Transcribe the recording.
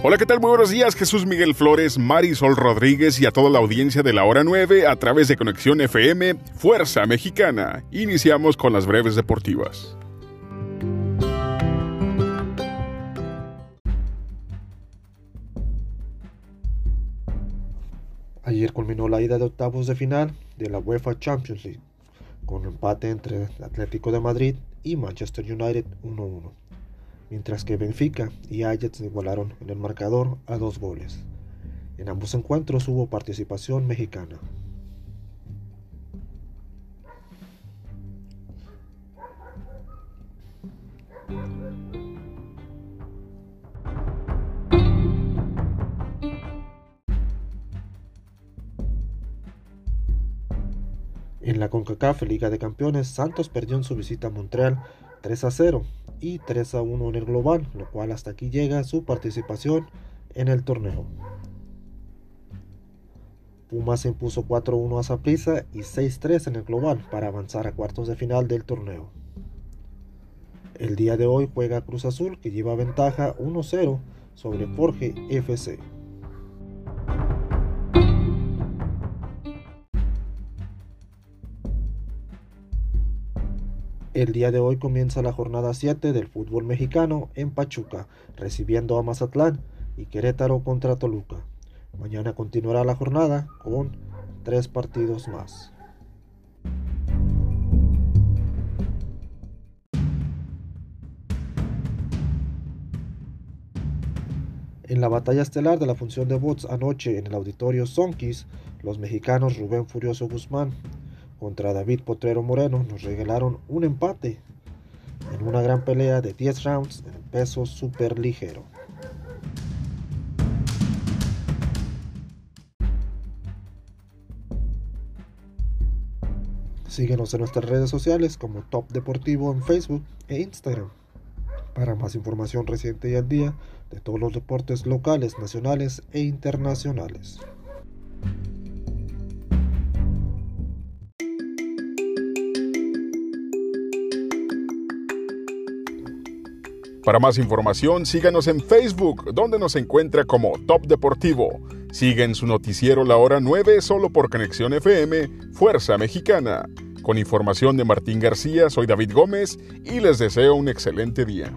Hola, ¿qué tal? Muy buenos días, Jesús Miguel Flores, Marisol Rodríguez y a toda la audiencia de la hora 9 a través de Conexión FM Fuerza Mexicana. Iniciamos con las breves deportivas. Ayer culminó la ida de octavos de final de la UEFA Champions League, con empate entre el Atlético de Madrid y Manchester United 1-1 mientras que Benfica y Ajax igualaron en el marcador a dos goles. En ambos encuentros hubo participación mexicana. En la CONCACAF Liga de Campeones, Santos perdió en su visita a Montreal 3 a 0 y 3 a 1 en el global, lo cual hasta aquí llega su participación en el torneo. Pumas impuso 4-1 a Saprissa y 6-3 en el global para avanzar a cuartos de final del torneo. El día de hoy juega Cruz Azul que lleva ventaja 1-0 sobre Forge FC. El día de hoy comienza la jornada 7 del fútbol mexicano en Pachuca, recibiendo a Mazatlán y Querétaro contra Toluca. Mañana continuará la jornada con tres partidos más. En la batalla estelar de la función de bots anoche en el auditorio Sonkis, los mexicanos Rubén Furioso Guzmán contra David Potrero Moreno nos regalaron un empate en una gran pelea de 10 rounds en peso super ligero. Síguenos en nuestras redes sociales como Top Deportivo en Facebook e Instagram. Para más información reciente y al día de todos los deportes locales, nacionales e internacionales. Para más información, síganos en Facebook, donde nos encuentra como Top Deportivo. Siguen su noticiero La Hora 9 solo por Conexión FM, Fuerza Mexicana. Con información de Martín García, soy David Gómez y les deseo un excelente día.